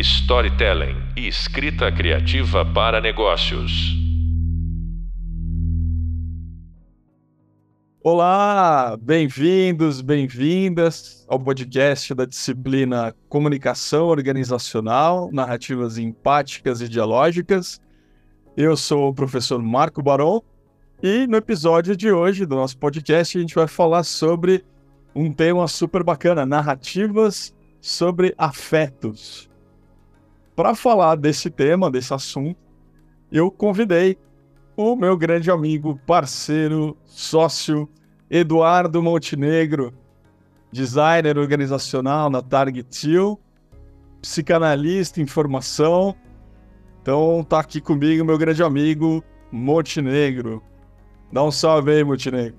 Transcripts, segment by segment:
storytelling e escrita criativa para negócios. Olá, bem-vindos, bem-vindas ao podcast da disciplina Comunicação Organizacional, Narrativas Empáticas e Dialógicas. Eu sou o professor Marco Baron e no episódio de hoje do nosso podcast a gente vai falar sobre um tema super bacana, narrativas sobre afetos. Para falar desse tema, desse assunto, eu convidei o meu grande amigo, parceiro, sócio, Eduardo Montenegro, designer organizacional na Target Hill, psicanalista em formação. Então tá aqui comigo meu grande amigo Montenegro. Dá um salve aí, Montenegro.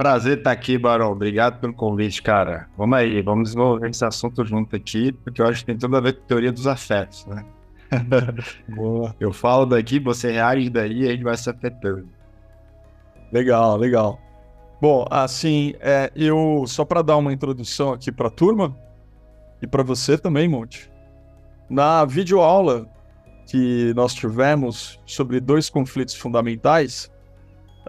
Prazer estar aqui, Barão. Obrigado pelo convite, cara. Vamos aí, vamos desenvolver esse assunto junto aqui, porque eu acho que tem tudo a ver com a teoria dos afetos, né? Boa. Eu falo daqui, você reage daí e a gente vai se afetando. Legal, legal. Bom, assim, é, eu só para dar uma introdução aqui para a turma e para você também, Monte. Na videoaula que nós tivemos sobre dois conflitos fundamentais,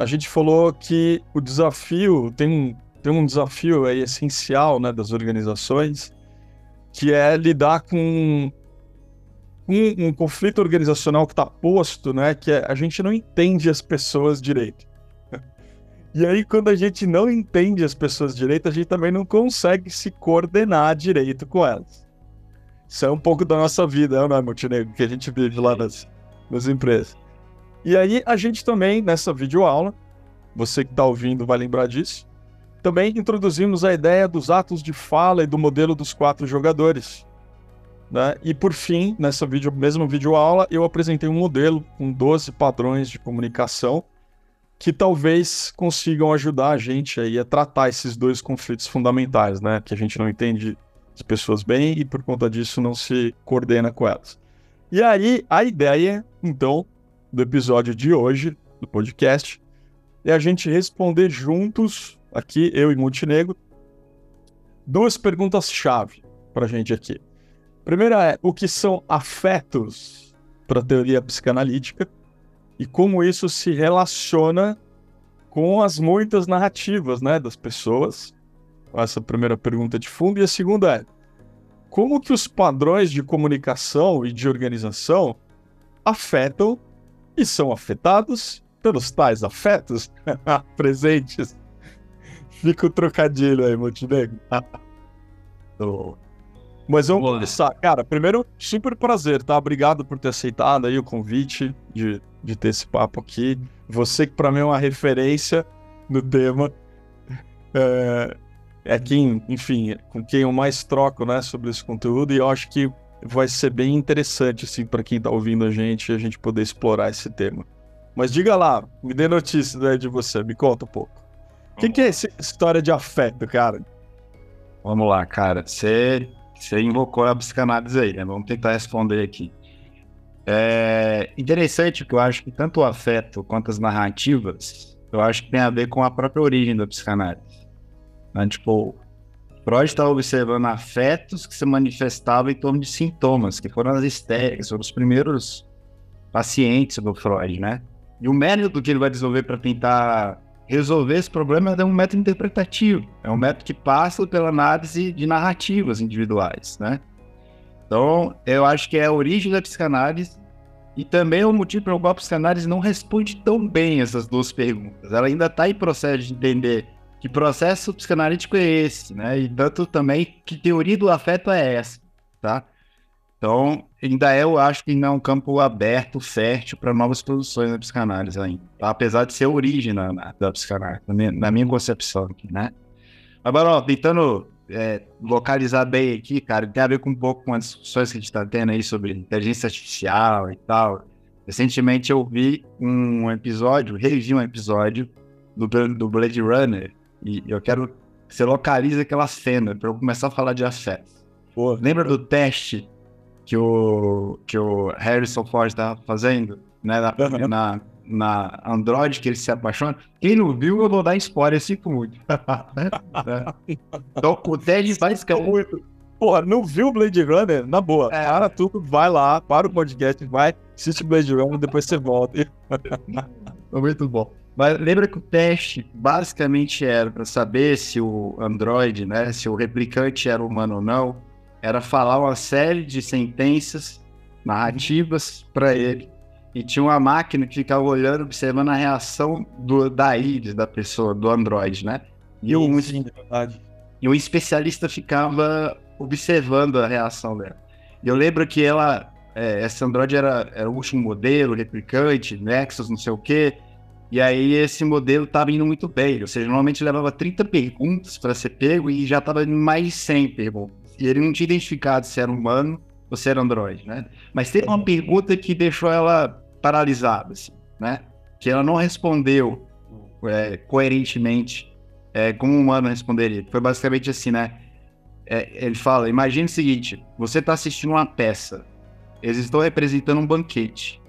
a gente falou que o desafio tem um, tem um desafio aí essencial né, das organizações, que é lidar com um, um conflito organizacional que está posto, né, que é, a gente não entende as pessoas direito. E aí, quando a gente não entende as pessoas direito, a gente também não consegue se coordenar direito com elas. Isso é um pouco da nossa vida, não é, Montenegro? Que a gente vive lá nas, nas empresas. E aí a gente também, nessa videoaula, você que está ouvindo vai lembrar disso, também introduzimos a ideia dos atos de fala e do modelo dos quatro jogadores. Né? E por fim, nessa vídeo, mesma videoaula, eu apresentei um modelo com 12 padrões de comunicação que talvez consigam ajudar a gente aí a tratar esses dois conflitos fundamentais, né? Que a gente não entende as pessoas bem e por conta disso não se coordena com elas. E aí, a ideia, então, do episódio de hoje, do podcast, é a gente responder juntos, aqui, eu e Montenegro, duas perguntas-chave para a gente aqui. primeira é: o que são afetos para a teoria psicanalítica e como isso se relaciona com as muitas narrativas né, das pessoas? Essa primeira pergunta de fundo. E a segunda é: como que os padrões de comunicação e de organização afetam e são afetados pelos tais afetos presentes. Fica o trocadilho aí, Montenegro. Mas vamos começar. Cara, primeiro, super prazer, tá? Obrigado por ter aceitado aí o convite de, de ter esse papo aqui. Você que para mim é uma referência no tema. É, é quem, enfim, com quem eu mais troco, né, sobre esse conteúdo. E eu acho que vai ser bem interessante, assim, para quem está ouvindo a gente, a gente poder explorar esse tema. Mas diga lá, me dê notícia né, de você, me conta um pouco. O que, que, é essa história de afeto, cara? Vamos lá, cara. Você, invocou a psicanálise aí, né? Vamos tentar responder aqui. É interessante que eu acho que tanto o afeto quanto as narrativas, eu acho que tem a ver com a própria origem da psicanálise. Né? Tipo, Freud estava observando afetos que se manifestavam em torno de sintomas, que foram as histéricas, foram os primeiros pacientes do Freud, né? E o método que ele vai desenvolver para tentar resolver esse problema é um método interpretativo, é um método que passa pela análise de narrativas individuais, né? Então, eu acho que é a origem da psicanálise e também é o motivo pelo qual a psicanálise não responde tão bem essas duas perguntas. Ela ainda está em processo de entender que processo psicanalítico é esse, né? E tanto também que teoria do afeto é essa, tá? Então, ainda é, eu acho que ainda é um campo aberto, fértil para novas produções da psicanálise ainda, tá? apesar de ser a origem na, na, da psicanálise, na minha, na minha, concepção aqui, né? Agora, ó, tentando é, localizar bem aqui, cara, tem a ver com um pouco com as discussões que a gente está tendo aí sobre inteligência artificial e tal. Recentemente eu vi um episódio, revi um episódio do, do Blade Runner, e eu quero que você localize aquela cena para eu começar a falar de afeto. Pô, lembra do teste que o, que o Harrison Ford estava fazendo, né? Na, uhum. na, na, Android, que ele se apaixona. Quem não viu, eu vou dar spoiler, sinto muito. Então, o teste basicamente, porra, não viu Blade Runner? Na boa. É. Para tudo, vai lá, para o podcast, vai, assiste Blade Runner, depois você volta. Muito bom. Mas lembra que o teste basicamente era para saber se o Android, né, se o replicante era humano ou não, era falar uma série de sentenças narrativas para ele. E tinha uma máquina que ficava olhando, observando a reação do, da íris da pessoa, do Android, né? E um. E um especialista ficava observando a reação dela. E eu lembro que ela, é, essa Android era, era o último modelo, replicante, Nexus, não sei o quê. E aí esse modelo estava indo muito bem. Ou seja, normalmente levava 30 perguntas para ser pego e já estava mais de 100 perguntas. E ele não tinha identificado se era humano ou se era Android, né? Mas teve uma pergunta que deixou ela paralisada, assim, né? Que ela não respondeu é, coerentemente é, como um humano responderia. Foi basicamente assim, né? É, ele fala: imagine o seguinte, você está assistindo uma peça, eles estão representando um banquete,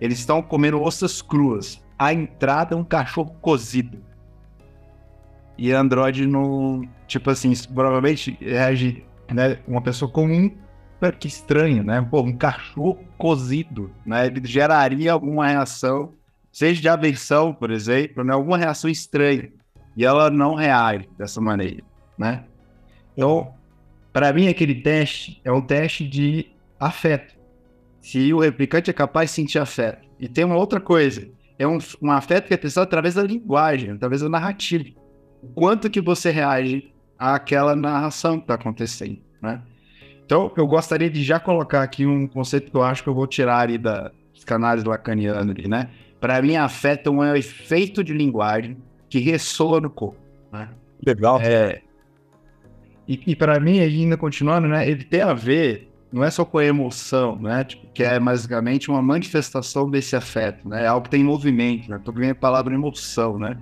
eles estão comendo ossas cruas, a entrada um cachorro cozido. E Android não. Tipo assim, provavelmente reage, né? Uma pessoa comum, que estranho, né? Pô, um cachorro cozido, né? Ele geraria alguma reação, seja de aversão, por exemplo, né? Alguma reação estranha e ela não reage dessa maneira, né? Então, para mim, aquele teste é um teste de afeto. Se o replicante é capaz de sentir afeto. E tem uma outra coisa, é um, um afeto que é testado através da linguagem, através da narrativa. O quanto que você reage àquela narração que está acontecendo, né? Então, eu gostaria de já colocar aqui um conceito que eu acho que eu vou tirar ali da canais lacanianos ali, né? Para mim, afeto é um efeito de linguagem que ressoa no corpo. Né? Legal. É, e, e para mim, ainda continuando, né, ele tem a ver, não é só com a emoção, né, tipo, que é basicamente uma manifestação desse afeto, né, é algo que tem movimento, né, tô ganhando a palavra emoção, né,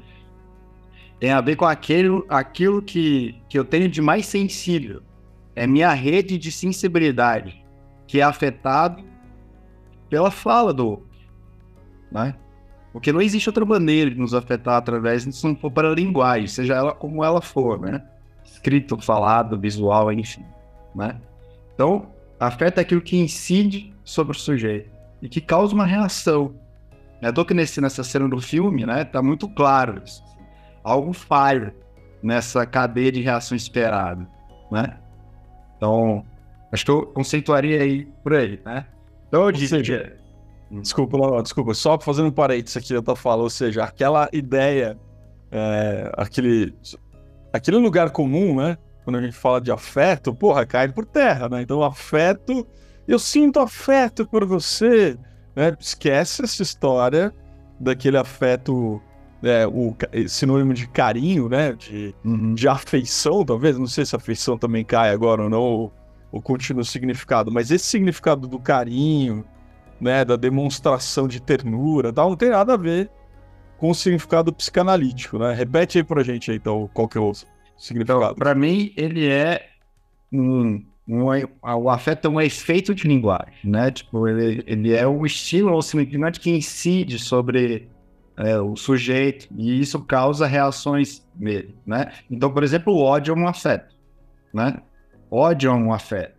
tem a ver com aquele, aquilo que, que eu tenho de mais sensível, é minha rede de sensibilidade, que é afetado pela fala do outro, né, porque não existe outra maneira de nos afetar através, se não for para a linguagem, seja ela como ela for, né? Escrito, falado, visual, enfim, né? Então, afeta aquilo que incide sobre o sujeito e que causa uma reação. É tô que nesse, nessa cena do filme, né, tá muito claro isso. Algo falha nessa cadeia de reação esperada, né? Então, acho que eu conceituaria aí por aí, né? Então, eu disse, seja, Desculpa, não, desculpa, só fazendo um parênteses aqui, eu tô falando, ou seja, aquela ideia, é, aquele, aquele lugar comum, né? Quando a gente fala de afeto, porra, cai por terra, né? Então, afeto, eu sinto afeto por você, né? Esquece essa história daquele afeto, é, o sinônimo de carinho, né? De, uhum. de afeição, talvez, não sei se afeição também cai agora ou não, ou, ou continua o significado, mas esse significado do carinho, né, da demonstração de ternura, tal, não tem nada a ver com o significado psicanalítico, né? Repete aí pra gente então, qual que é o significado. Então, para mim, ele é um, um, o afeto é um efeito de linguagem, né? Tipo, ele, ele é o estilo ou significado que incide sobre é, o sujeito e isso causa reações nele, né? Então, por exemplo, o ódio é um afeto, né? Ódio é um afeto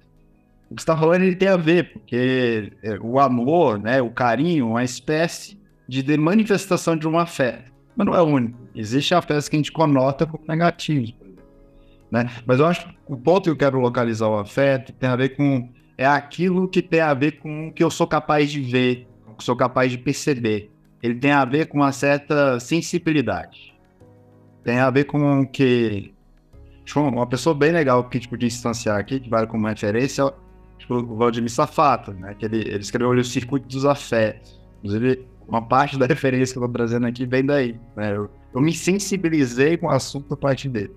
o que está falando ele tem a ver, porque é, o amor, né, o carinho, é uma espécie de manifestação de um afeto. Mas não é único. Existem afetos que a gente conota como negativos. Né? Mas eu acho que o ponto que eu quero localizar o afeto tem a ver com. É aquilo que tem a ver com o que eu sou capaz de ver, o que sou capaz de perceber. Ele tem a ver com uma certa sensibilidade. Tem a ver com que. Uma pessoa bem legal que a gente podia instanciar aqui, que vale como referência, tipo, o Valdemir Safato, né? Que ele, ele escreveu o Circuito dos Afetos. Inclusive, uma parte da referência que eu tô trazendo aqui vem daí, né? Eu, eu me sensibilizei com o assunto a partir dele.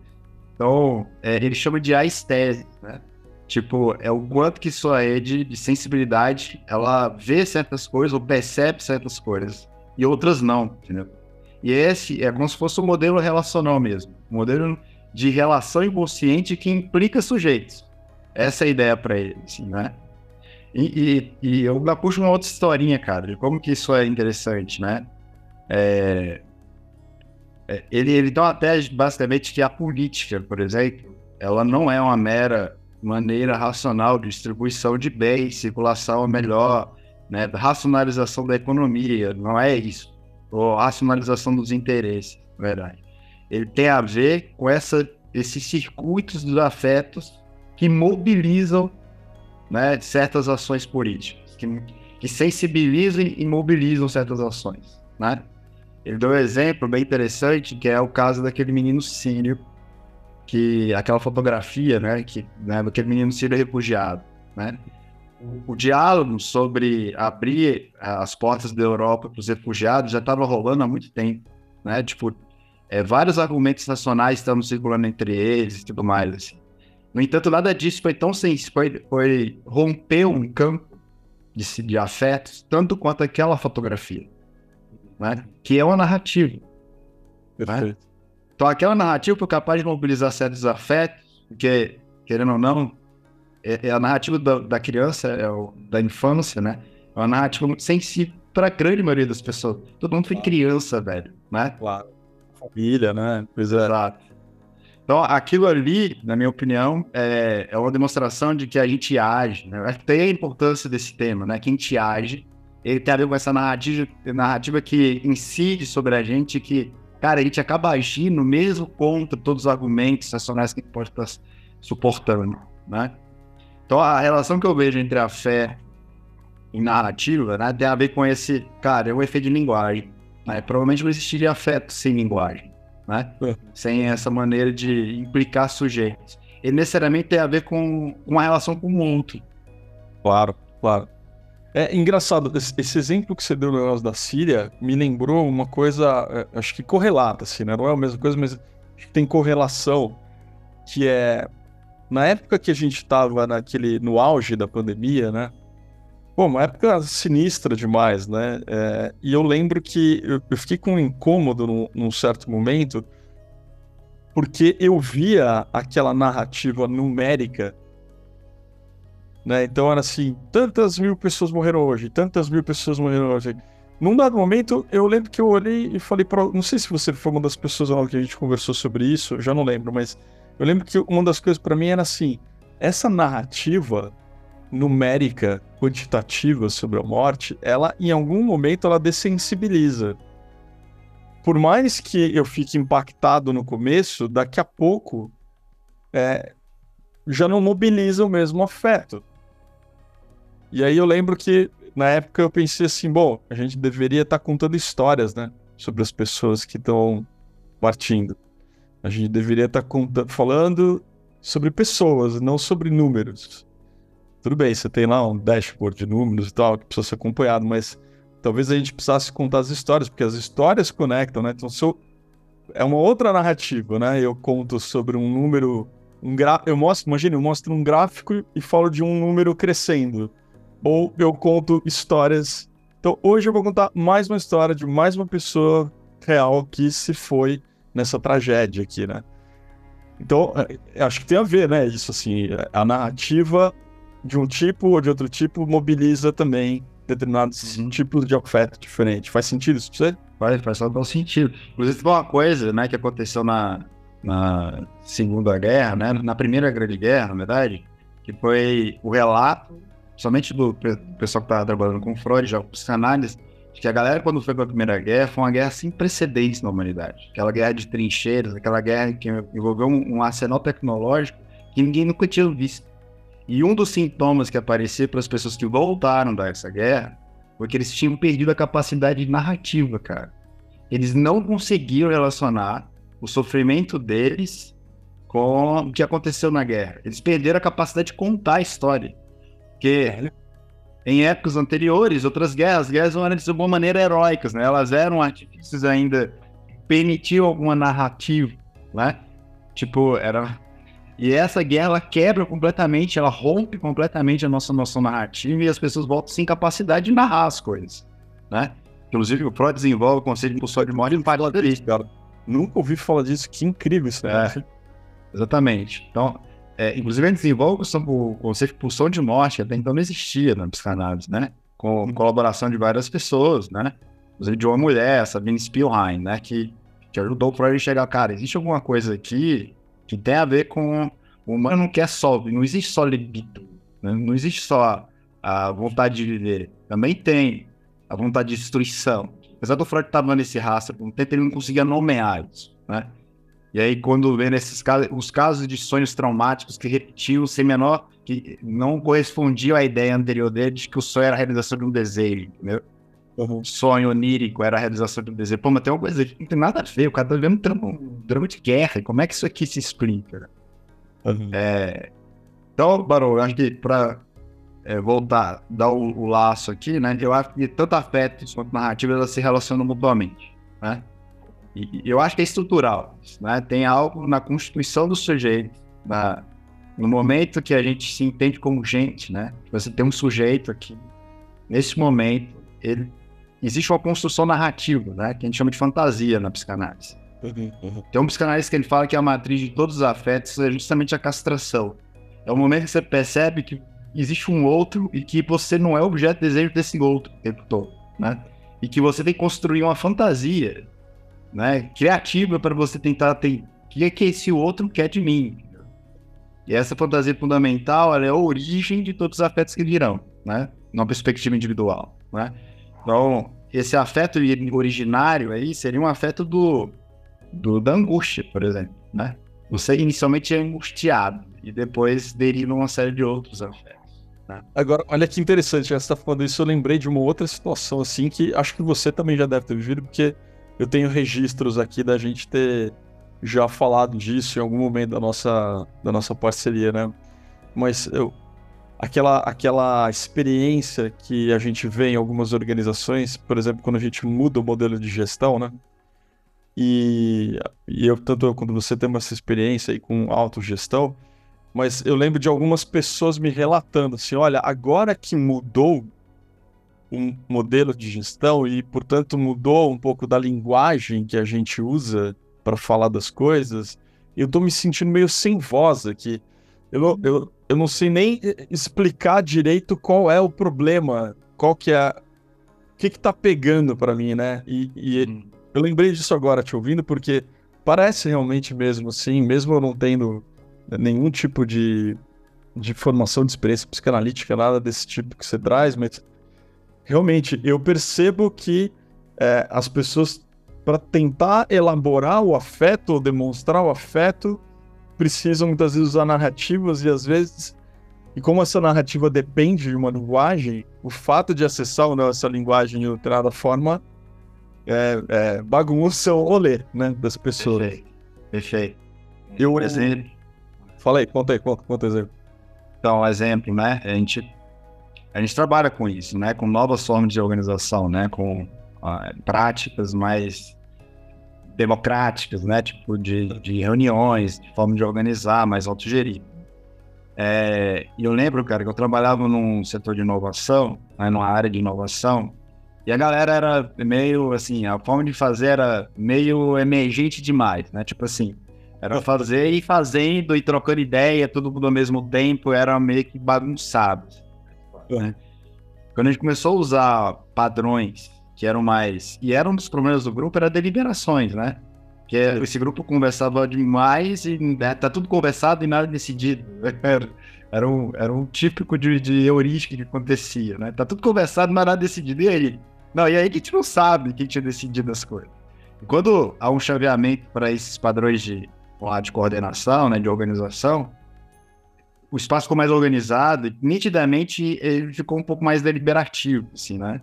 Então, é, ele chama de aesthesia, né? Tipo, é o quanto que sua rede de sensibilidade, ela vê certas coisas ou percebe certas coisas e outras não, entendeu? E esse é como se fosse um modelo relacional mesmo. Um modelo de relação inconsciente que implica sujeitos. Essa é a ideia para ele, assim, né? E, e, e, eu puxo uma outra historinha, cara, de como que isso é interessante, né? É, ele, ele uma tese, basicamente, que a política, por exemplo, ela não é uma mera maneira racional de distribuição de bens, circulação melhor, né, racionalização da economia, não é isso. Ou racionalização dos interesses, verdade. Ele tem a ver com essa, esses circuitos dos afetos que mobilizam né, certas ações políticas, que, que sensibilizam e mobilizam certas ações. Né? Ele deu um exemplo bem interessante, que é o caso daquele menino sírio, que aquela fotografia, né, que né, daquele menino sírio refugiado, né? O, diálogo sobre abrir as portas da Europa para os refugiados já estava rolando há muito tempo, né? Tipo, é, vários argumentos nacionais estão circulando entre eles e tudo mais. Assim. No entanto, nada disso foi tão sensível, foi, romper um campo de, de afetos, tanto quanto aquela fotografia, né? que é uma narrativa. Né? Então, aquela narrativa foi capaz de mobilizar certos afetos, porque, querendo ou não, é, é a narrativa da, da criança, é o, da infância, né? É uma narrativa muito sensível para a grande maioria das pessoas. Todo mundo foi claro. criança, velho, né? Claro. Família, né? Pois é. Exato. Então, aquilo ali, na minha opinião, é, é uma demonstração de que a gente age, né? Tem a importância desse tema, né? Que a gente age, ele tem a ver com essa narrativa, narrativa que incide sobre a gente, que, cara, a gente acaba agindo mesmo contra todos os argumentos racionais que a gente pode estar suportando, né? Então, a relação que eu vejo entre a fé e narrativa, né, tem a ver com esse, cara, é o efeito de linguagem. Né? Provavelmente não existiria afeto sem linguagem né? É. Sem essa maneira de implicar sujeitos. Ele necessariamente tem a ver com uma relação com o mundo. Claro, claro. É engraçado, esse exemplo que você deu no negócio da Síria me lembrou uma coisa, é, acho que correlata, assim, né? Não é a mesma coisa, mas tem correlação, que é na época que a gente estava naquele no auge da pandemia, né? Pô, uma época sinistra demais, né? É, e eu lembro que eu, eu fiquei com um incômodo num, num, certo momento, porque eu via aquela narrativa numérica, né? Então era assim, tantas mil pessoas morreram hoje, tantas mil pessoas morreram hoje. Num dado momento, eu lembro que eu olhei e falei para, não sei se você foi uma das pessoas que a gente conversou sobre isso, já não lembro, mas eu lembro que uma das coisas para mim era assim, essa narrativa numérica, quantitativa sobre a morte, ela em algum momento ela dessensibiliza. Por mais que eu fique impactado no começo, daqui a pouco é, já não mobiliza o mesmo afeto. E aí eu lembro que na época eu pensei assim, bom, a gente deveria estar tá contando histórias, né, sobre as pessoas que estão partindo. A gente deveria estar tá falando sobre pessoas, não sobre números. Tudo bem, você tem lá um dashboard de números e tal, que precisa ser acompanhado, mas talvez a gente precisasse contar as histórias, porque as histórias conectam, né? Então, se eu... é uma outra narrativa, né? Eu conto sobre um número, um gra... eu mostro, imagina, eu mostro um gráfico e falo de um número crescendo. Ou eu conto histórias. Então, hoje eu vou contar mais uma história de mais uma pessoa real que se foi nessa tragédia aqui, né? Então, é, acho que tem a ver, né? Isso assim, a narrativa de um tipo ou de outro tipo mobiliza também determinados uhum. tipos de afeto diferente. Faz sentido isso pra você? Faz, faz total sentido. Inclusive, uma coisa né, que aconteceu na, na Segunda Guerra, né, na Primeira Grande Guerra, na verdade, que foi o relato, somente do pessoal que estava trabalhando com Freud, já com de que a galera, quando foi para a Primeira Guerra, foi uma guerra sem precedentes na humanidade. Aquela guerra de trincheiras, aquela guerra que envolveu um, um arsenal tecnológico que ninguém nunca tinha visto. E um dos sintomas que apareceu para as pessoas que voltaram dessa guerra foi que eles tinham perdido a capacidade narrativa, cara. Eles não conseguiam relacionar o sofrimento deles com o que aconteceu na guerra. Eles perderam a capacidade de contar a história. Porque em épocas anteriores, outras guerras, as guerras eram de alguma maneira heróicas, né? Elas eram artifícios ainda permitiam alguma narrativa, né? Tipo, era e essa guerra ela quebra completamente, ela rompe completamente a nossa noção narrativa e as pessoas voltam sem capacidade de narrar as coisas, né? Inclusive o Freud desenvolve o conceito de pulsão de morte e não disso, cara. Nunca ouvi falar disso, que incrível isso, né? É, exatamente. Então, é, inclusive ele desenvolve o conceito de pulsão de morte, que até então não existia na psicanálise, né? Com uhum. colaboração de várias pessoas, né? Inclusive de uma mulher, Sabine Spielheim, né? Que, que ajudou o Freud a chegar, cara, existe alguma coisa aqui que tem a ver com, O humano não quer só, não existe só libido, né? não existe só a vontade de viver. Também tem a vontade de destruição. Apesar do Freud estar nesse rastro, por um tempo ele não conseguia nomear isso, né? E aí, quando vê nesses casos, os casos de sonhos traumáticos que repetiam sem menor, que não correspondiam à ideia anterior dele de que o sonho era a realização de um desejo, entendeu? Uhum. Sonho onírico era a realização de um desejo. Pô, mas tem uma coisa que não tem nada a ver, o cara tá vivendo um drama, um drama de guerra, como é que isso aqui se explica? Uhum. É... Então, Barão, eu acho que para é, voltar, dar o, o, laço aqui, né? Eu acho que tanto afeto quanto narrativa elas se relacionam mutuamente, né? E, e eu acho que é estrutural, né? Tem algo na constituição do sujeito, na, no momento que a gente se entende como gente, né? Você tem um sujeito aqui, nesse momento, ele existe uma construção narrativa, né? Que a gente chama de fantasia na psicanálise. Uhum, uhum. Tem um psicanalista que ele fala que a matriz de todos os afetos é justamente a castração. É o momento que você percebe que existe um outro e que você não é objeto de desejo desse outro o tempo todo, né? E que você tem que construir uma fantasia, né, criativa para você tentar ter o que é que esse outro quer de mim. E essa fantasia fundamental é a origem de todos os afetos que virão, né? Numa perspectiva individual, né? Então, esse afeto originário aí seria um afeto do, do da angústia, por exemplo, né? Você inicialmente é angustiado e depois deriva uma série de outros afetos. Né? Agora, olha que interessante, você está falando isso, eu lembrei de uma outra situação assim que acho que você também já deve ter vivido, porque eu tenho registros aqui da gente ter já falado disso em algum momento da nossa, da nossa parceria, né? Mas eu, aquela, aquela experiência que a gente vê em algumas organizações, por exemplo, quando a gente muda o modelo de gestão, né? E, e eu, tanto eu quanto você temos essa experiência aí com autogestão, mas eu lembro de algumas pessoas me relatando assim: olha, agora que mudou um modelo de gestão e, portanto, mudou um pouco da linguagem que a gente usa para falar das coisas, eu tô me sentindo meio sem voz aqui. Eu não, eu, eu não sei nem explicar direito qual é o problema, qual que é. O que que tá pegando para mim, né? E, e hum. eu lembrei disso agora te ouvindo, porque parece realmente mesmo assim, mesmo eu não tendo nenhum tipo de, de formação de experiência psicanalítica, nada desse tipo que você traz, mas realmente eu percebo que é, as pessoas, para tentar elaborar o afeto ou demonstrar o afeto, precisam muitas vezes usar narrativas e às vezes. E como essa narrativa depende de uma linguagem, o fato de acessar ou não essa linguagem de determinada forma é, é, bagunça o rolê né, das pessoas. Perfeito. Perfeito. Eu, Por exemplo, Fala aí, conta aí, conta, conta exemplo. Então, exemplo, né? A gente, a gente trabalha com isso, né? Com novas formas de organização, né? Com uh, práticas mais democráticas, né? Tipo de, de reuniões, de forma de organizar, mais autogerir. É, e eu lembro, cara, que eu trabalhava num setor de inovação, né, numa área de inovação, e a galera era meio assim, a forma de fazer era meio emergente demais, né? Tipo assim, era fazer e fazendo e trocando ideia, todo mundo ao mesmo tempo, era meio que bagunçado. Né? Quando a gente começou a usar padrões que eram mais. E era um dos problemas do grupo, era deliberações, né? Que esse grupo conversava demais e né, tá tudo conversado e nada decidido. Era, era, um, era um típico de, de heurística que acontecia, né? Tá tudo conversado, mas nada decidido. E aí? Não, e aí que a gente não sabe quem tinha decidido as coisas. E quando há um chaveamento para esses padrões de de coordenação, né, de organização, o espaço ficou mais organizado e nitidamente ele ficou um pouco mais deliberativo, assim, né?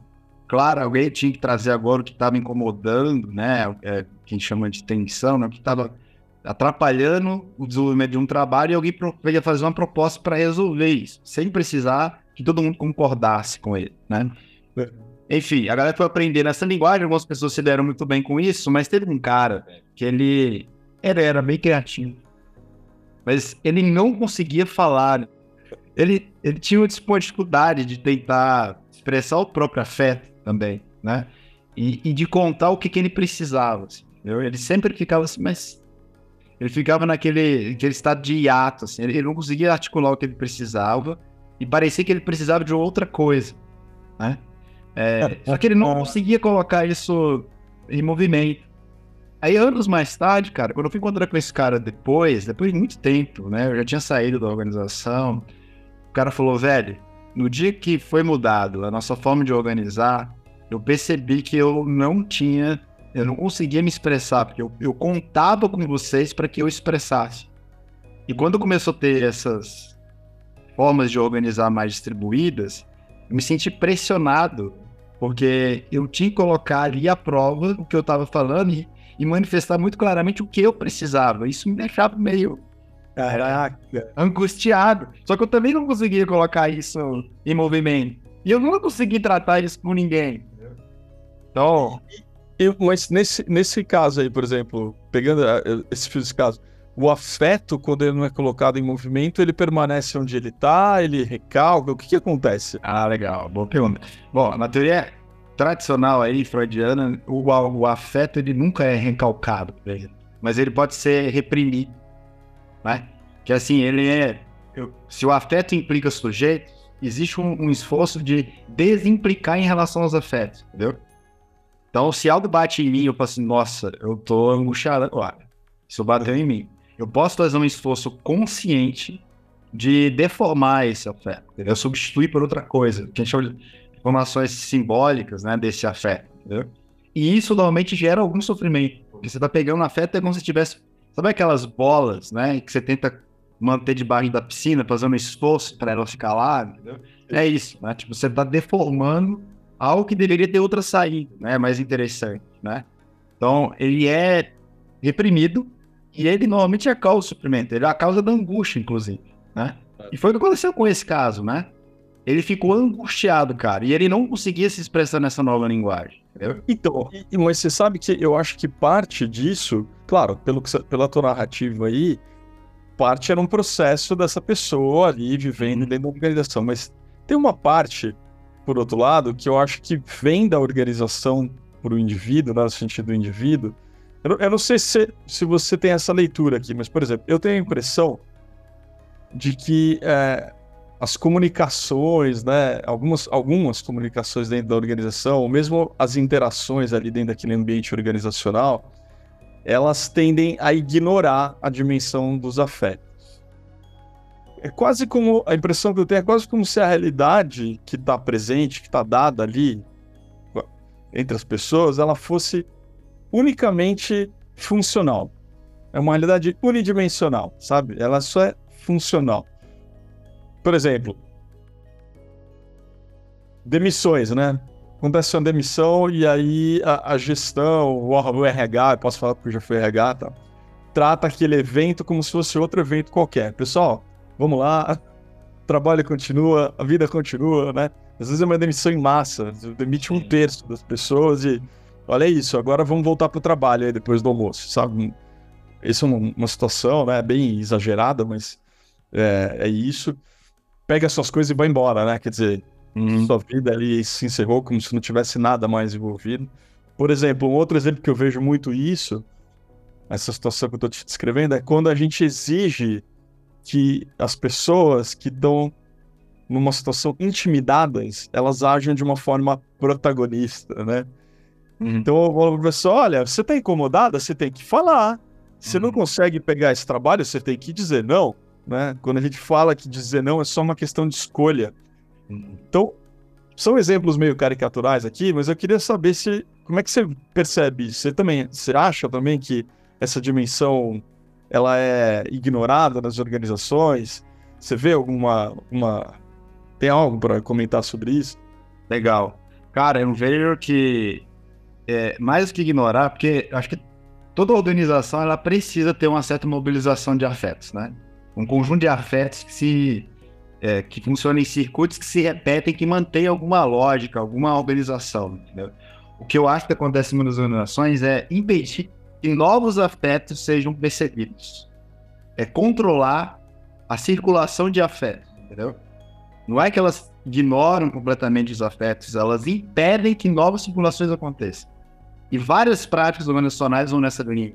Claro, alguém tinha que trazer agora o que estava incomodando, né? É, que a gente chama de tensão, né? O que estava atrapalhando o desenvolvimento de um trabalho e alguém ia fazer uma proposta para resolver isso, sem precisar que todo mundo concordasse com ele, né? É. Enfim, a galera foi aprendendo essa linguagem, algumas pessoas se deram muito bem com isso, mas teve um cara que ele era, era bem criativo. Mas ele não conseguia falar. Ele, ele tinha uma dificuldade de tentar expressar o próprio afeto também, né? E, e de contar o que, que ele precisava. Assim, ele sempre ficava assim, mas. Ele ficava naquele, naquele estado de hiato, assim, ele, ele não conseguia articular o que ele precisava e parecia que ele precisava de outra coisa, né? É, só que ele não conseguia colocar isso em movimento. Aí, anos mais tarde, cara, quando eu fui encontrar com esse cara depois, depois de muito tempo, né? Eu já tinha saído da organização. O cara falou, velho, no dia que foi mudado a nossa forma de organizar, eu percebi que eu não tinha, eu não conseguia me expressar, porque eu, eu contava com vocês para que eu expressasse. E quando começou a ter essas formas de organizar mais distribuídas, eu me senti pressionado, porque eu tinha que colocar ali à prova o que eu estava falando e e manifestar muito claramente o que eu precisava. Isso me deixava meio Caraca. angustiado. Só que eu também não conseguia colocar isso em movimento. E eu não consegui tratar isso com ninguém. Então. Eu, mas nesse, nesse caso aí, por exemplo, pegando ah, esse, esse caso, o afeto, quando ele não é colocado em movimento, ele permanece onde ele está, ele recalca, o que, que acontece? Ah, legal, boa pergunta. Bom, na teoria tradicional aí, freudiana, o, o afeto ele nunca é recalcado, mas ele pode ser reprimido, né? Que assim, ele é... Eu, se o afeto implica sujeito, existe um, um, esforço de desimplicar em relação aos afetos, entendeu? Então, se algo bate em mim, eu falo assim, nossa, eu tô angustiado agora. Isso bateu em mim. Eu posso fazer um esforço consciente de deformar esse afeto, entendeu? Substituir por outra coisa, que a gente chama de informações simbólicas, né, desse afeto, entendeu? E isso normalmente gera algum sofrimento, porque você tá pegando afeto é como se tivesse, sabe aquelas bolas, né, que você tenta manter debaixo da piscina, fazendo esforço para ela ficar lá, entendeu? É isso, né? Tipo, você tá deformando algo que deveria ter outra saída, né? Mais interessante, né? Então, ele é reprimido e ele normalmente é a causa do sofrimento, ele é a causa da angústia, inclusive, né? E foi o que aconteceu com esse caso, né? Ele ficou angustiado, cara. E ele não conseguia se expressar nessa nova linguagem. Entendeu? Então, e, mas você sabe que eu acho que parte disso, claro, pelo que, pela tua narrativa aí, parte era um processo dessa pessoa ali vivendo dentro da organização. Mas tem uma parte, por outro lado, que eu acho que vem da organização para o indivíduo, né, no sentido do indivíduo. Eu, eu não sei se, se você tem essa leitura aqui, mas, por exemplo, eu tenho a impressão de que é, as comunicações, né, algumas, algumas comunicações dentro da organização, ou mesmo as interações ali dentro daquele ambiente organizacional, elas tendem a ignorar a dimensão dos afetos. É quase como, a impressão que eu tenho é quase como se a realidade que está presente, que está dada ali entre as pessoas, ela fosse unicamente funcional. É uma realidade unidimensional, sabe? Ela só é funcional. Por exemplo, demissões, né? Acontece uma demissão e aí a, a gestão, o, o RH, posso falar porque já fui RH, tá? Trata aquele evento como se fosse outro evento qualquer. Pessoal, vamos lá, o trabalho continua, a vida continua, né? Às vezes é uma demissão em massa, demite um terço das pessoas e olha isso, agora vamos voltar para o trabalho aí depois do almoço, sabe? Isso é uma, uma situação, né, bem exagerada, mas é, é isso pega suas coisas e vai embora, né? Quer dizer, uhum. sua vida ali se encerrou como se não tivesse nada mais envolvido. Por exemplo, um outro exemplo que eu vejo muito isso, essa situação que eu estou te descrevendo, é quando a gente exige que as pessoas que estão numa situação intimidadas, elas agem de uma forma protagonista, né? Uhum. Então eu falo pro professor, olha, você está incomodada, você tem que falar. Você uhum. não consegue pegar esse trabalho, você tem que dizer não. Né? Quando a gente fala que dizer não é só uma questão de escolha. Então, são exemplos meio caricaturais aqui, mas eu queria saber se como é que você percebe? Você também, você acha também que essa dimensão ela é ignorada nas organizações? Você vê alguma uma tem algo para comentar sobre isso? Legal. Cara, eu vejo que é, mais que ignorar, porque acho que toda organização ela precisa ter uma certa mobilização de afetos, né? Um conjunto de afetos que se é, que funcionam em circuitos que se repetem, que mantêm alguma lógica, alguma organização. Entendeu? O que eu acho que acontece nas organizações é impedir que novos afetos sejam percebidos. É controlar a circulação de afetos, entendeu? Não é que elas ignoram completamente os afetos, elas impedem que novas circulações aconteçam. E várias práticas organizacionais vão nessa linha.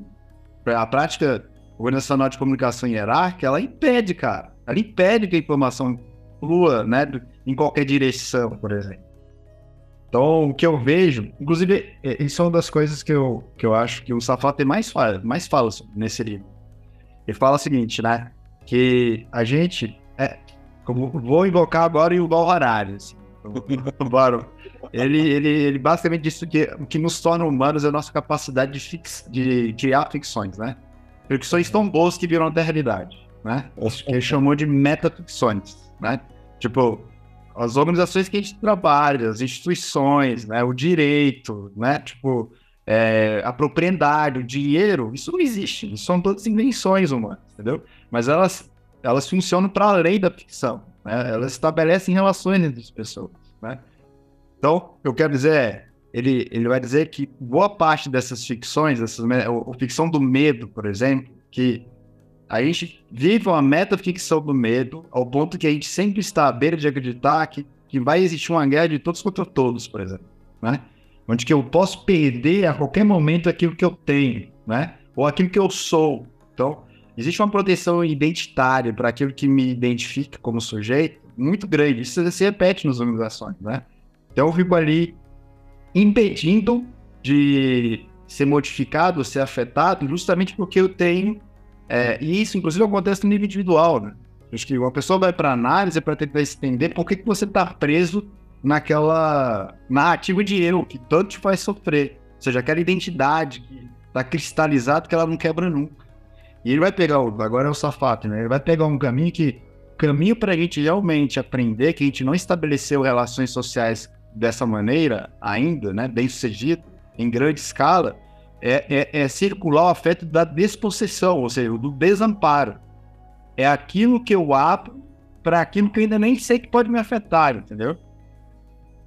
A prática organizacional de comunicação hierárquica, ela impede, cara. Ela impede que a informação flua, né, em qualquer direção, por exemplo. Então, o que eu vejo, inclusive, isso é uma das coisas que eu, que eu acho que o Safate mais fala, mais fala nesse livro. Ele fala o seguinte, né? Que a gente. É, como, vou invocar agora o Val Harari. Assim, ele, ele, ele basicamente disse que o que nos torna humanos é a nossa capacidade de, fix, de criar ficções, né? Ficções tão boas que viram até realidade, né? Que ele chamou de metaficções, né? Tipo, as organizações que a gente trabalha, as instituições, né, o direito, né, tipo, é, a propriedade, o dinheiro, isso não existe, isso são todas invenções humanas, entendeu? Mas elas, elas funcionam para além da ficção, né? elas estabelecem relações entre as pessoas, né? Então, eu quero dizer, é, ele, ele vai dizer que boa parte dessas ficções, dessas, ficção do medo, por exemplo, que a gente vive uma metaficção do medo ao ponto que a gente sempre está à beira de acreditar que, que vai existir uma guerra de todos contra todos, por exemplo, né? Onde que eu posso perder a qualquer momento aquilo que eu tenho, né? Ou aquilo que eu sou. Então, existe uma proteção identitária para aquilo que me identifica como sujeito muito grande. Isso se repete nas organizações, né? Então, eu fico ali impedindo de ser modificado, ser afetado, justamente porque eu tenho é, e isso, inclusive, acontece no nível individual, né? Acho que uma pessoa vai para análise para tentar entender por que, que você está preso naquela narrativa de eu, que tanto te faz sofrer. Ou seja, aquela identidade que está cristalizada que ela não quebra nunca. E ele vai pegar, o, agora é o safate, né? Ele vai pegar um caminho que, caminho para a gente realmente aprender que a gente não estabeleceu relações sociais dessa maneira ainda, né? Bem sucedido, em grande escala, é, é, é circular o afeto da despossessão, ou seja, do desamparo. É aquilo que eu abro para aquilo que eu ainda nem sei que pode me afetar, entendeu?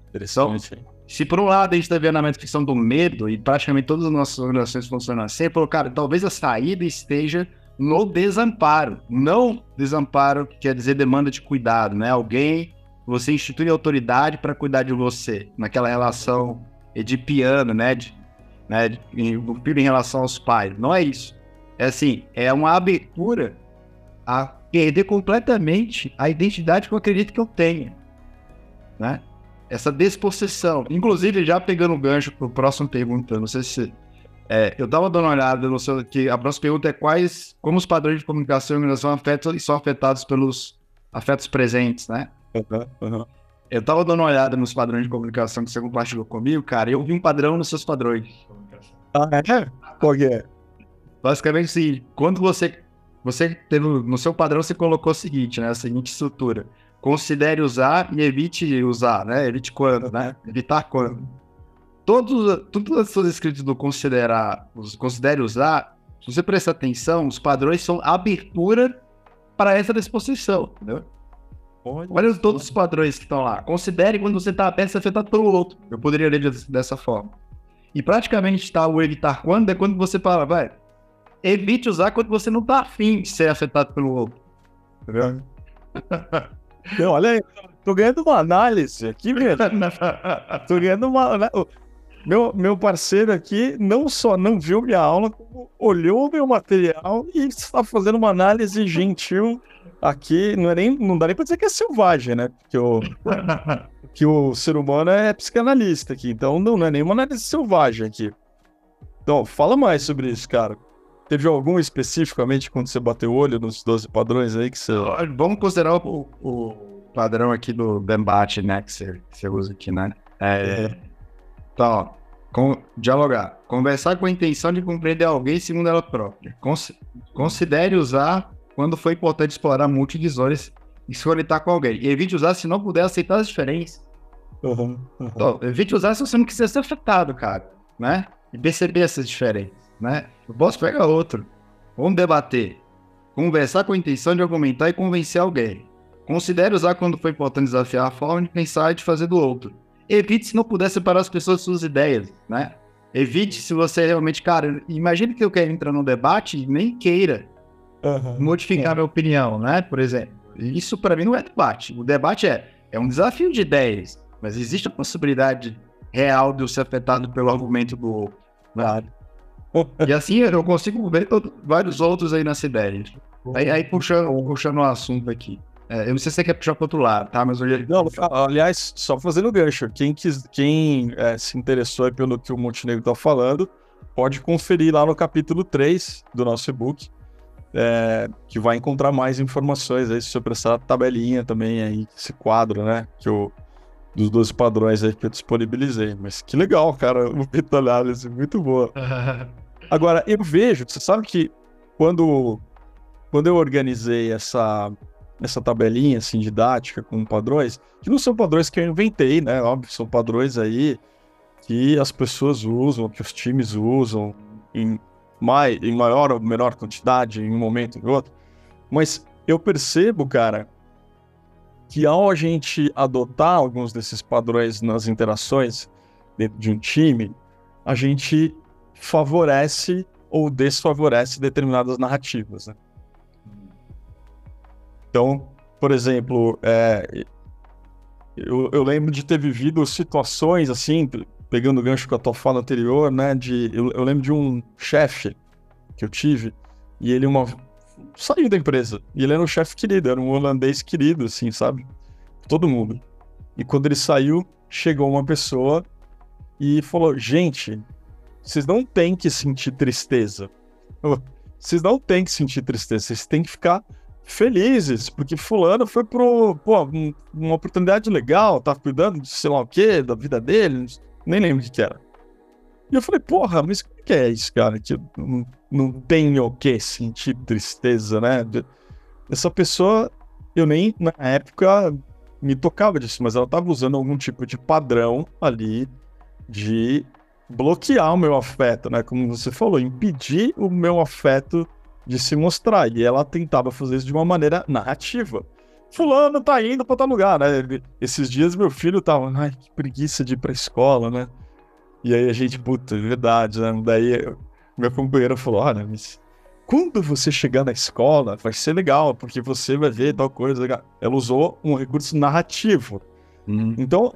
Interessante. Então, se por um lado a gente está vendo a questão do medo, e praticamente todas as nossas organizações funcionam assim, falou, cara, talvez a saída esteja no desamparo. Não desamparo quer dizer demanda de cuidado, né? Alguém, você institui autoridade para cuidar de você, naquela relação edipiana, né? De né, do filho em relação aos pais. Não é isso. É assim, é uma abertura a perder completamente a identidade que eu acredito que eu tenha, né? Essa despossessão. Inclusive, já pegando o gancho para o próximo pergunta, não sei se é, eu estava dando uma olhada no seu, que a próxima pergunta é quais, como os padrões de comunicação e organização afetam, são afetados pelos afetos presentes, né? Uhum, uhum. Eu tava dando uma olhada nos padrões de comunicação que você compartilhou comigo, cara, e eu vi um padrão nos seus padrões. Ah, é? Qual é? Basicamente, assim, quando você. Você no, no seu padrão você colocou o seguinte, né? A seguinte estrutura. Considere usar e evite usar, né? Evite quando, né? Evitar quando. Todos, todas as suas escritas do considerar, considere usar, se você prestar atenção, os padrões são abertura para essa disposição, entendeu? Olha, Olha todos os padrões que estão lá. Considere quando você está aberto ser afetado pelo outro. Eu poderia ler dessa forma. E praticamente está o evitar quando é quando você fala, vai, evite usar quando você não está afim de ser afetado pelo outro. Entendeu? Não, olha aí, tô ganhando uma análise aqui, velho. tô ganhando uma. Meu, meu parceiro aqui não só não viu minha aula, como olhou meu material e está fazendo uma análise gentil aqui não é nem, não dá nem pra dizer que é selvagem, né? Porque o, que o ser humano é psicanalista aqui, então não, não é nenhuma análise selvagem aqui. Então, fala mais sobre isso, cara. Teve algum especificamente quando você bateu o olho nos 12 padrões aí que você. Vamos considerar o, o padrão aqui do debate, né? Que você, que você usa aqui, né? É, é. Então, com, dialogar. Conversar com a intenção de compreender alguém segundo ela própria. Cons, considere usar quando foi importante explorar multivisores e se conectar com alguém. E evite usar se não puder aceitar as diferenças. Uhum, uhum. Então, evite usar se você não quiser ser afetado, cara, né? E perceber essas diferenças, né? Eu posso pegar outro. Vamos debater. Conversar com a intenção de argumentar e convencer alguém. Considere usar quando foi importante desafiar a forma de pensar e de fazer do outro. Evite se não puder separar as pessoas suas ideias, né? Evite se você realmente, cara, imagine que eu quero entrar num debate e nem queira uhum. modificar é. minha opinião, né? Por exemplo. Isso para mim não é debate. O debate é, é um desafio de ideias, mas existe a possibilidade real de eu ser afetado pelo argumento do outro. Né? E assim eu consigo ver vários outros aí nessa ideia. Aí, aí puxando, puxando o assunto aqui. É, eu não sei se você quer puxar para outro lado, tá? Mas eu Não, aliás, só fazendo gancho, quem, quis, quem é, se interessou pelo que o Montenegro está falando, pode conferir lá no capítulo 3 do nosso e-book, é, que vai encontrar mais informações aí sobre essa tabelinha também aí, esse quadro, né? Que eu, dos 12 padrões aí que eu disponibilizei. Mas que legal, cara, o análise muito boa. Agora, eu vejo, você sabe que quando, quando eu organizei essa, essa tabelinha assim, didática com padrões, que não são padrões que eu inventei, né? Óbvio, são padrões aí que as pessoas usam, que os times usam em, mai, em maior ou menor quantidade, em um momento ou em outro. Mas eu percebo, cara, que ao a gente adotar alguns desses padrões nas interações dentro de um time, a gente favorece ou desfavorece determinadas narrativas. Né? Então, por exemplo, é, eu, eu, lembro de ter vivido situações assim, pegando o gancho com a tua fala anterior, né? De, eu, eu lembro de um chefe que eu tive, e ele uma, saiu da empresa. E ele era um chefe querido, era um holandês querido, assim, sabe? Todo mundo. E quando ele saiu, chegou uma pessoa e falou: Gente, vocês não têm que sentir tristeza. Vocês não têm que sentir tristeza, vocês têm que ficar felizes, porque fulano foi pro, pô, uma oportunidade legal, tá cuidando de sei lá o quê, da vida dele, nem lembro o que, que era. E eu falei, porra, mas o que é isso, cara? Que não, não tenho o que sentir tristeza, né? Essa pessoa, eu nem na época me tocava disso, mas ela tava usando algum tipo de padrão ali de bloquear o meu afeto, né? Como você falou, impedir o meu afeto de se mostrar. E ela tentava fazer isso de uma maneira narrativa. Fulano tá indo pra tal lugar, né? Esses dias meu filho tava, ai, que preguiça de ir pra escola, né? E aí a gente, puta, é verdade, né? Daí meu companheiro falou, olha, mas quando você chegar na escola, vai ser legal, porque você vai ver tal coisa. Ela usou um recurso narrativo. Uhum. Então,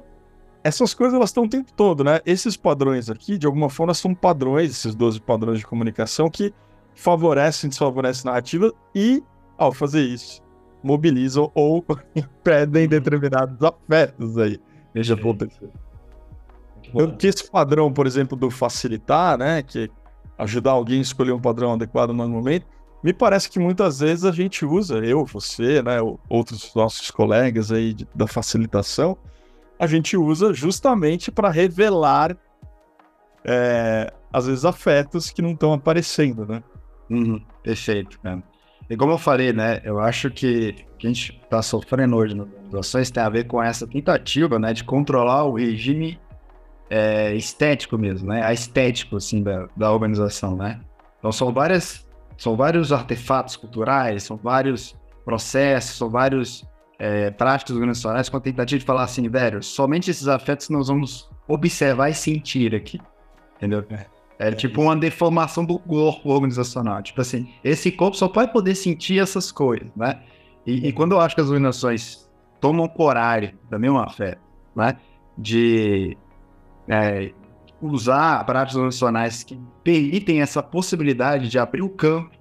essas coisas elas estão o tempo todo, né? Esses padrões aqui, de alguma forma, são padrões, esses 12 padrões de comunicação que favorecem, desfavorecem a narrativa e, ao fazer isso, mobilizam ou impedem determinados afetos aí. Veja acontecer. Então, que esse padrão, por exemplo, do facilitar, né? Que ajudar alguém a escolher um padrão adequado no momento, me parece que muitas vezes a gente usa, eu, você, né, outros nossos colegas aí de, da facilitação, a gente usa justamente para revelar, é, às vezes, afetos que não estão aparecendo, né? Uhum, perfeito, cara. E como eu falei, né, eu acho que o que a gente está sofrendo hoje nas ações tem a ver com essa tentativa, né, de controlar o regime é, estético mesmo, né, a estético, assim, da, da né. Então são várias, são vários artefatos culturais, são vários processos, são vários é, práticas organizacionais com a tentativa de falar assim, velho, somente esses afetos nós vamos observar e sentir aqui. Entendeu? É, é, é tipo uma deformação do corpo organizacional. Tipo assim, esse corpo só vai poder sentir essas coisas, né? E, e quando eu acho que as organizações tomam coragem, também um afeto, né? De é, usar práticas organizacionais que permitem essa possibilidade de abrir o campo,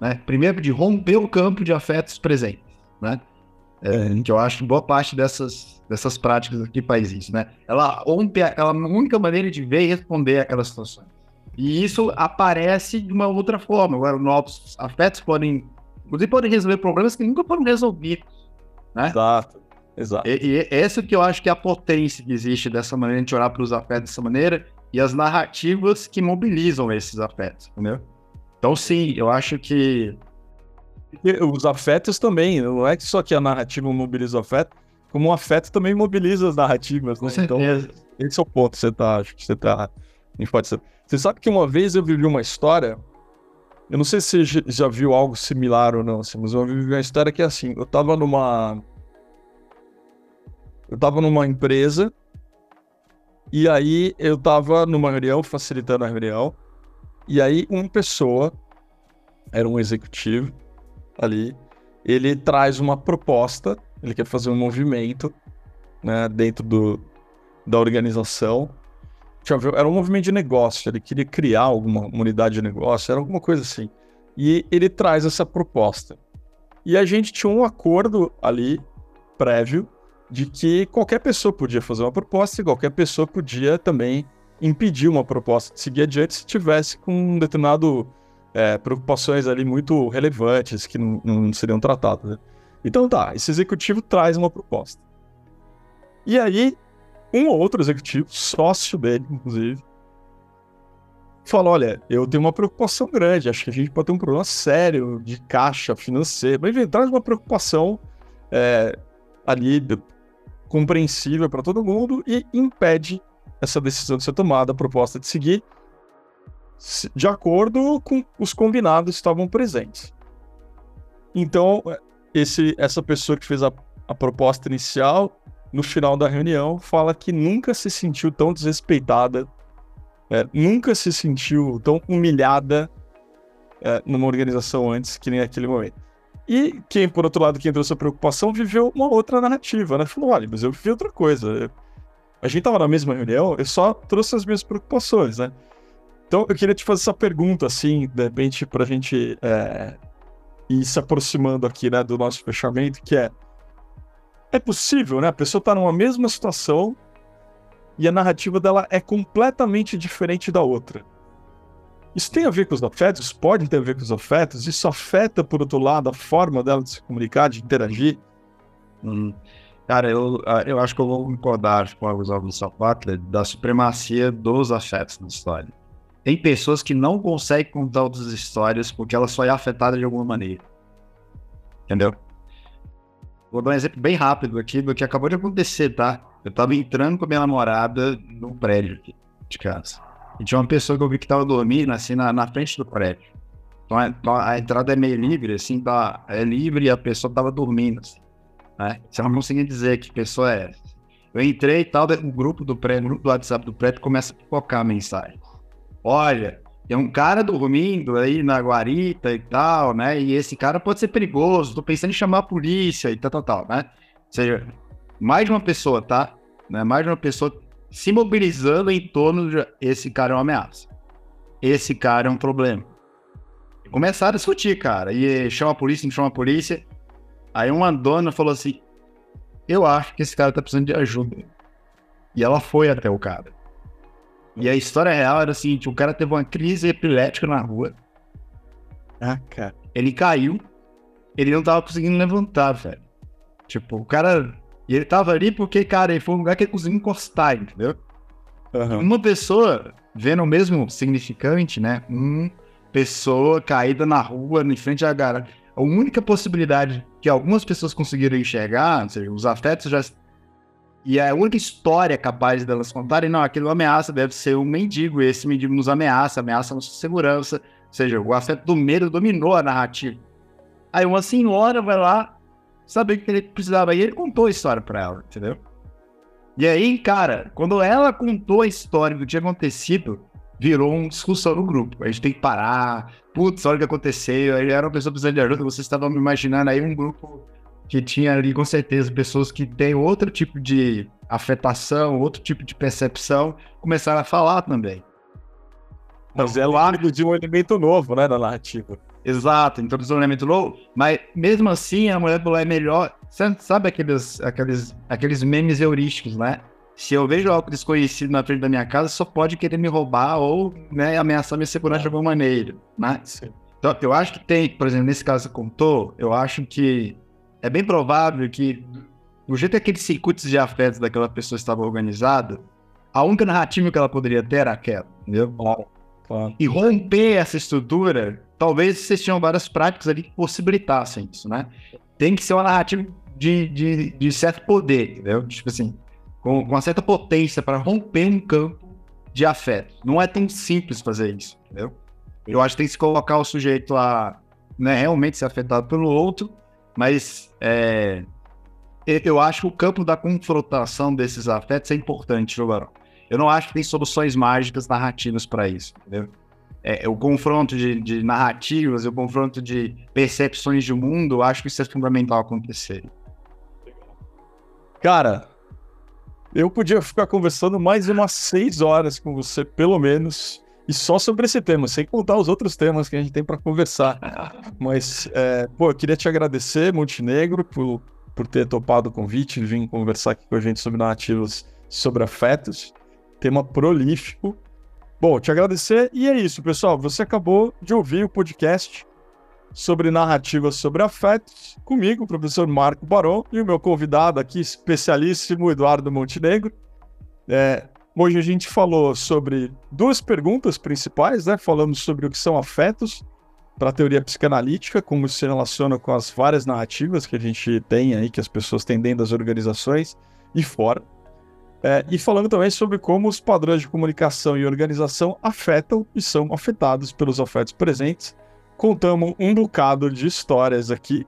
né? Primeiro de romper o campo de afetos presentes, né? É, que eu acho que boa parte dessas, dessas práticas aqui faz isso, né? Ela rompe aquela única maneira de ver e responder aquelas situações. E isso aparece de uma outra forma. Agora, novos afetos podem, inclusive, podem resolver problemas que nunca foram resolvidos, né? Exato, exato. E, e esse que eu acho que é a potência que existe dessa maneira de olhar para os afetos dessa maneira e as narrativas que mobilizam esses afetos, entendeu? Então, sim, eu acho que os afetos também, não é que só que a narrativa mobiliza o afeto, como o afeto também mobiliza as narrativas, né? Então, esse é o ponto que você tá, acho que você tá. Você sabe que uma vez eu vivi uma história, eu não sei se você já viu algo similar ou não, assim, mas eu vivi uma história que é assim, eu tava numa. Eu tava numa empresa, e aí eu tava numa reunião, facilitando a reunião, e aí uma pessoa, era um executivo, ali, ele traz uma proposta, ele quer fazer um movimento né, dentro do, da organização. Era um movimento de negócio, ele queria criar alguma unidade de negócio, era alguma coisa assim. E ele traz essa proposta. E a gente tinha um acordo ali, prévio, de que qualquer pessoa podia fazer uma proposta e qualquer pessoa podia também impedir uma proposta de seguir adiante se tivesse com um determinado é, preocupações ali muito relevantes que não, não seriam tratadas. Né? Então tá, esse executivo traz uma proposta. E aí, um ou outro executivo, sócio dele, inclusive, fala: olha, eu tenho uma preocupação grande, acho que a gente pode ter um problema sério de caixa financeira. Mas traz uma preocupação é, ali compreensível para todo mundo e impede essa decisão de ser tomada, a proposta de seguir, de acordo com os combinados que estavam presentes. Então, esse, essa pessoa que fez a, a proposta inicial, no final da reunião, fala que nunca se sentiu tão desrespeitada, é, nunca se sentiu tão humilhada é, numa organização antes que nem aquele momento. E quem, por outro lado, quem trouxe a preocupação, viveu uma outra narrativa, né? Falou, olha, mas eu vivi outra coisa. A gente tava na mesma reunião, eu só trouxe as minhas preocupações, né? Então, eu queria te fazer essa pergunta, assim, de repente, pra gente é, ir se aproximando aqui, né, do nosso fechamento, que é... É possível, né? A pessoa tá numa mesma situação e a narrativa dela é completamente diferente da outra. Isso tem a ver com os afetos? Pode ter a ver com os afetos? Isso afeta, por outro lado, a forma dela de se comunicar, de interagir? Hum. Cara, eu, ah, eu acho que eu vou concordar com alguns alunos do da supremacia dos afetos na história. Tem pessoas que não conseguem contar outras histórias porque ela só é afetada de alguma maneira. Entendeu? Vou dar um exemplo bem rápido aqui do que acabou de acontecer, tá? Eu tava entrando com a minha namorada no prédio aqui de casa. E tinha uma pessoa que eu vi que tava dormindo, assim, na, na frente do prédio. Então a, então, a, entrada é meio livre, assim, tá, é livre e a pessoa tava dormindo, assim, né? Você não conseguia dizer que pessoa é essa. Eu entrei e tal, o grupo do prédio, o grupo do WhatsApp do prédio começa a pipocar a mensagem. Olha, tem um cara dormindo aí na guarita e tal, né? E esse cara pode ser perigoso, tô pensando em chamar a polícia e tal, tal, tal, né? Ou seja, mais de uma pessoa, tá? Né? Mais de uma pessoa se mobilizando em torno de esse cara é uma ameaça. Esse cara é um problema. Começaram a discutir, cara. E chama a polícia, não chama a polícia. Aí uma dona falou assim: Eu acho que esse cara tá precisando de ajuda. E ela foi até o cara. E a história real era assim: o cara teve uma crise epilética na rua. Ah, cara. Ele caiu. Ele não tava conseguindo levantar, velho. Tipo, o cara e ele tava ali porque, cara, ele foi um lugar que ele conseguiu encostar, entendeu? Uhum. Uma pessoa vendo o mesmo significante, né? Uma pessoa caída na rua, em frente à garagem. A única possibilidade que algumas pessoas conseguiram enxergar, ou seja, os afetos já. E a única história capaz delas contarem, não, é uma ameaça, deve ser um mendigo, esse mendigo nos ameaça, ameaça nossa segurança. Ou seja, o afeto do medo dominou a narrativa. Aí uma senhora vai lá, saber que ele precisava. E ele contou a história pra ela, entendeu? E aí, cara, quando ela contou a história do que tinha acontecido, virou uma discussão no grupo. A gente tem que parar. Putz, olha o que aconteceu. Ele era uma pessoa precisando de ajuda. Vocês estavam me imaginando aí um grupo que tinha ali, com certeza, pessoas que têm outro tipo de afetação, outro tipo de percepção, começaram a falar também. Mas é largo de um elemento novo, né, na narrativa. Exato, introduziu um elemento novo, mas mesmo assim a mulher é melhor. Sabe aqueles, aqueles, aqueles memes heurísticos, né? Se eu vejo algo desconhecido na frente da minha casa, só pode querer me roubar ou né, ameaçar minha segurança de alguma maneira, né? Então, eu acho que tem, por exemplo, nesse caso que você contou, eu acho que é bem provável que, do jeito que aqueles circuitos de afetos daquela pessoa estava organizado, a única narrativa que ela poderia ter era aquela, entendeu? Claro, claro. E romper essa estrutura talvez vocês tinham várias práticas ali que possibilitassem isso, né? Tem que ser uma narrativa de, de, de certo poder, entendeu? Tipo assim, com, com uma certa potência para romper um campo de afeto. Não é tão simples fazer isso, entendeu? Eu acho que tem que se colocar o sujeito a né, realmente ser afetado pelo outro, mas é, eu acho que o campo da confrontação desses afetos é importante, viu, Barão? Eu não acho que tem soluções mágicas narrativas para isso, entendeu? é, o confronto de, de, narrativas, o confronto de percepções de mundo, acho que isso é fundamental acontecer. Cara, eu podia ficar conversando mais umas seis horas com você, pelo menos, E só sobre esse tema, sem contar os outros temas que a gente tem para conversar. Mas, é, pô, eu queria te agradecer, Montenegro, por, por ter topado o convite e vir conversar aqui com a gente sobre narrativas sobre afetos. Tema prolífico. Bom, te agradecer e é isso, pessoal. Você acabou de ouvir o podcast sobre narrativas sobre afetos comigo, o professor Marco Barão, e o meu convidado aqui, especialíssimo, Eduardo Montenegro. É, Hoje a gente falou sobre duas perguntas principais, né? Falamos sobre o que são afetos para a teoria psicanalítica, como se relaciona com as várias narrativas que a gente tem aí, que as pessoas têm dentro das organizações e fora. É, e falando também sobre como os padrões de comunicação e organização afetam e são afetados pelos afetos presentes. Contamos um bocado de histórias aqui.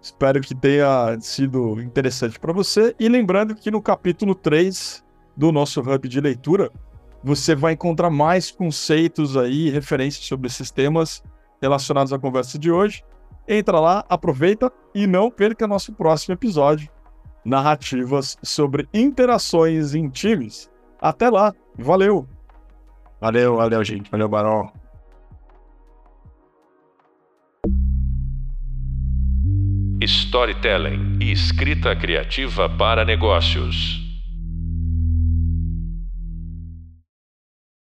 Espero que tenha sido interessante para você. E lembrando que no capítulo 3 do nosso hub de leitura, você vai encontrar mais conceitos aí, referências sobre esses temas relacionados à conversa de hoje. Entra lá, aproveita e não perca nosso próximo episódio, narrativas sobre interações em times. Até lá, valeu! Valeu, valeu, gente. Valeu, Barol. Storytelling e escrita criativa para negócios.